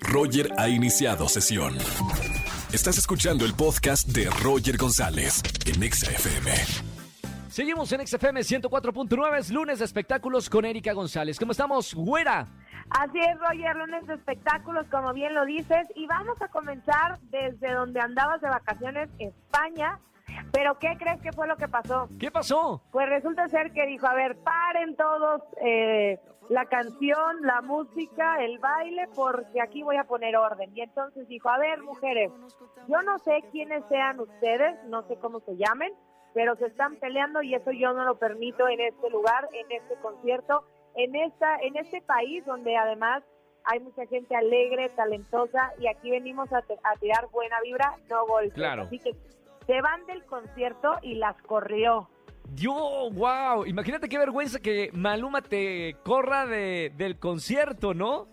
Roger ha iniciado sesión. Estás escuchando el podcast de Roger González en Exa FM. Seguimos en XFM 104.9, es lunes de espectáculos con Erika González. ¿Cómo estamos, güera? Así es, Roger, lunes de espectáculos, como bien lo dices, y vamos a comenzar desde donde andabas de vacaciones, España. Pero ¿qué crees que fue lo que pasó? ¿Qué pasó? Pues resulta ser que dijo, a ver, paren todos eh, la canción, la música, el baile, porque aquí voy a poner orden. Y entonces dijo, a ver, mujeres, yo no sé quiénes sean ustedes, no sé cómo se llamen, pero se están peleando y eso yo no lo permito en este lugar, en este concierto, en esta, en este país donde además hay mucha gente alegre, talentosa y aquí venimos a, a tirar buena vibra, no golpes. Claro. Así que se van del concierto y las corrió. Yo, wow, imagínate qué vergüenza que Maluma te corra de, del concierto, ¿no?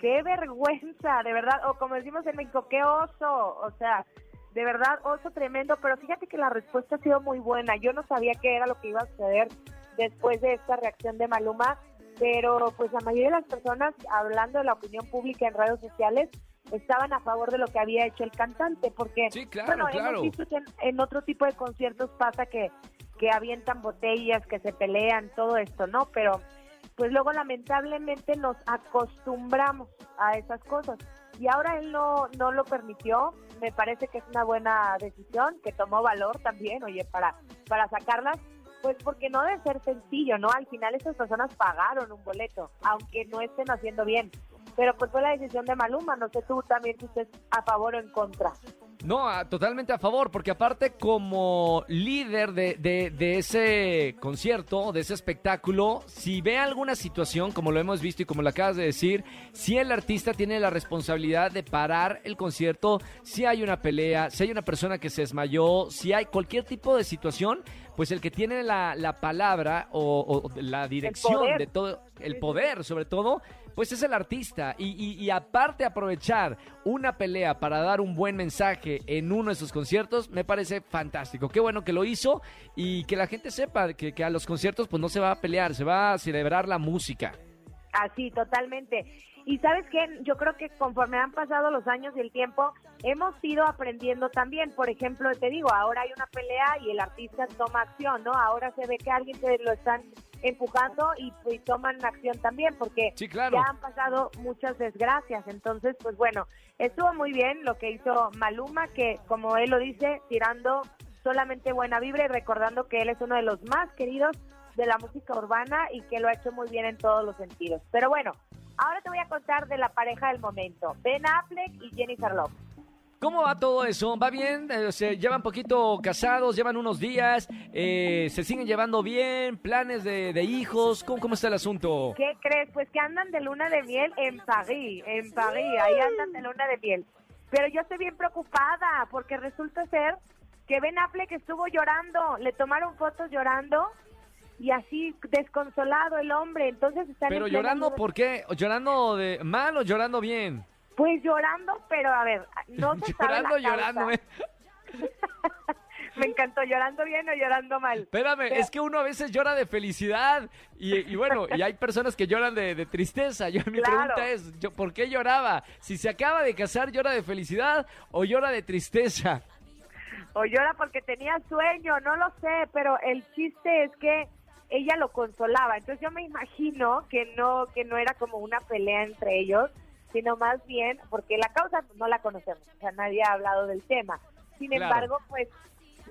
Qué vergüenza, de verdad, o como decimos en México, qué oso, o sea, de verdad, oso tremendo, pero fíjate que la respuesta ha sido muy buena. Yo no sabía qué era lo que iba a suceder después de esta reacción de Maluma, pero pues la mayoría de las personas, hablando de la opinión pública en redes sociales, estaban a favor de lo que había hecho el cantante, porque Sí, claro, bueno, claro. hemos visto que en, en otro tipo de conciertos pasa que, que avientan botellas, que se pelean, todo esto, ¿no? Pero pues luego lamentablemente nos acostumbramos a esas cosas. Y ahora él no, no lo permitió, me parece que es una buena decisión, que tomó valor también, oye, para, para sacarlas, pues porque no debe ser sencillo, ¿no? Al final esas personas pagaron un boleto, aunque no estén haciendo bien. Pero pues fue la decisión de Maluma, no sé tú también si estés a favor o en contra. No, a- totalmente a favor, porque aparte como líder de, de- de ese concierto, de ese espectáculo, si ve alguna situación, como lo hemos visto y como lo acabas de decir, si el artista tiene la responsabilidad de parar el concierto, si hay una pelea, si hay una persona que se desmayó, si hay cualquier tipo de situación, pues el que tiene la, la palabra o, o la dirección de todo, el poder sobre todo, pues es el artista. Y, y- y aparte aprovechar una pelea para dar un buen mensaje en uno de sus conciertos, me parece fantástico. Qué bueno que lo hizo y que la gente sepa que, que a los conciertos pues no se va a pelear, se va a celebrar la música. Así, totalmente. Y sabes qué, yo creo que conforme han pasado los años y el tiempo, hemos ido aprendiendo también. Por ejemplo, te digo, ahora hay una pelea y el artista toma acción, ¿no? Ahora se ve que alguien se lo están empujando y, y toman acción también, porque Sí, claro. ya han pasado muchas desgracias. Entonces, pues bueno, estuvo muy bien lo que hizo Maluma, que como él lo dice, tirando solamente buena vibra y recordando que él es uno de los más queridos de la música urbana y que lo ha hecho muy bien en todos los sentidos. Pero bueno, ahora te voy a contar de la pareja del momento, Ben Affleck y Jennifer Lopez. ¿Cómo va todo eso? ¿Va bien? Eh, se llevan poquito casados, llevan unos días, eh, se siguen llevando bien, planes de, de hijos, ¿Cómo, ¿cómo está el asunto? ¿Qué crees? Pues que andan de luna de miel en París, en París, ahí andan de luna de miel. Pero yo estoy bien preocupada porque resulta ser que Ben Affleck estuvo llorando, le tomaron fotos llorando y así desconsolado el hombre, entonces están en Pero llorando, ¿por qué? ¿Llorando de mal o llorando bien? Pues llorando, pero a ver, no se sabe llorando, la causa. llorando. ¿eh? Me encantó, llorando bien o llorando mal. Espérame, Pero- es que uno a veces llora de felicidad y, y bueno, y hay personas que lloran de, de tristeza. Yo, mi Claro. pregunta es, yo, ¿por qué lloraba? Si se acaba de casar, ¿llora de felicidad o llora de tristeza? O llora porque tenía sueño, no lo sé, pero el chiste es que ella lo consolaba. Entonces yo me imagino que no, que no era como una pelea entre ellos, sino más bien, porque la causa no la conocemos, o sea, nadie ha hablado del tema. Sin Claro. embargo, pues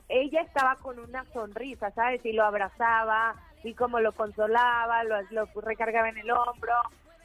ella estaba con una sonrisa, ¿sabes? Y lo abrazaba, y como lo consolaba, lo, lo recargaba en el hombro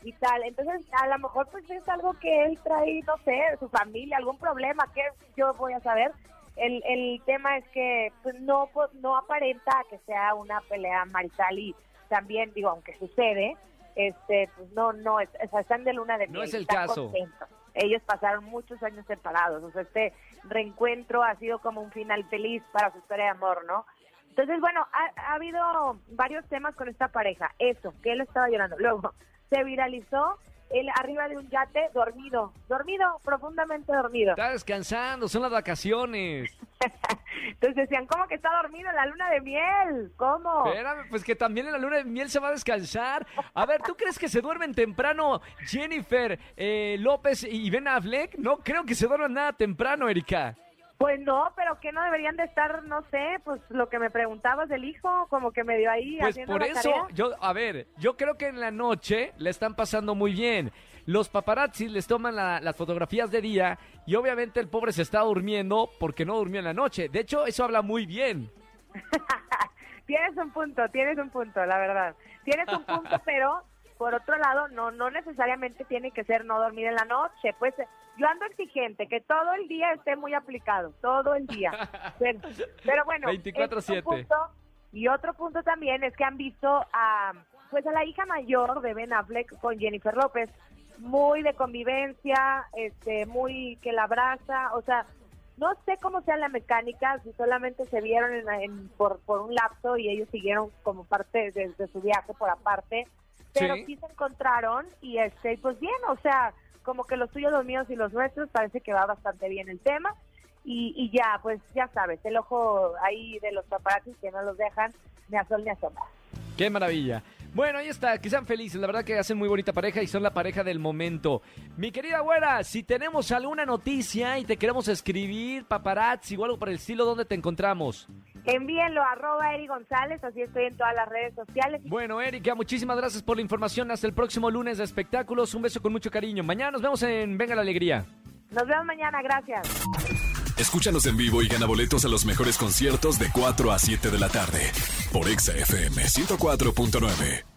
y tal. Entonces, a lo mejor pues es algo que él trae, no sé, de su familia, algún problema, que yo voy a saber. El, el tema es que pues, no, no aparenta que sea una pelea marital y también, digo, aunque sucede, este, pues no, no, es- están de luna de No miel, es el caso. contentos. Ellos pasaron muchos años separados, o sea, este reencuentro ha sido como un final feliz para su historia de amor, ¿no? Entonces, bueno, ha, ha habido varios temas con esta pareja. Eso, que él estaba llorando. Luego, se viralizó él arriba de un yate dormido, dormido, profundamente dormido. Está descansando, son las vacaciones. Entonces decían, ¿cómo que está dormido en la luna de miel? ¿Cómo? Espérame, pues que también en la luna de miel se va a descansar. A ver, ¿tú crees que se duermen temprano Jennifer eh, López y Ben Affleck? No creo que se duerman nada temprano, Erika. Pues no, pero que no deberían de estar, no sé, pues lo que me preguntabas del hijo, como que me dio ahí Pues haciendo por la eso, tarea. yo, a ver, yo creo que en la noche le están pasando muy bien. Los paparazzis les toman la- las fotografías de día y obviamente el pobre se está durmiendo porque no durmió en la noche. De hecho, eso habla muy bien. Tienes un punto, tienes un punto, la verdad. Tienes un punto, pero por otro lado, no no necesariamente tiene que ser no dormir en la noche. Pues yo ando exigente, que todo el día esté muy aplicado, todo el día. Pero, pero bueno, 24/7. ese es un punto. Y otro punto también es que han visto a, pues a la hija mayor de Ben Affleck con Jennifer López, muy de convivencia, este, muy que la abraza, o sea, no sé cómo sea la mecánica, si solamente se vieron en- en- por, por un lapso y ellos siguieron como parte de, de su viaje por aparte, pero Sí. sí. se encontraron y este, pues bien, o sea, como que los tuyos, los míos y los nuestros parece que va bastante bien el tema. Y, y ya, pues ya sabes, el ojo ahí de los paparazzis que no los dejan ni a sol ni a sombra. Qué maravilla. Bueno, ahí está, que sean felices. La verdad que hacen muy bonita pareja y son la pareja del momento. Mi querida güera, si tenemos alguna noticia y te queremos escribir, paparazzi o algo por el estilo, ¿dónde te encontramos? Envíenlo a arroba Eri González, así estoy en todas las redes sociales. Bueno, Erika, muchísimas gracias por la información. Hasta el próximo lunes de espectáculos. Un beso con mucho cariño. Mañana nos vemos en Venga la Alegría. Nos vemos mañana, gracias. Escúchanos en vivo y gana boletos a los mejores conciertos de 4 a 7 de la tarde por Exa FM 104.9.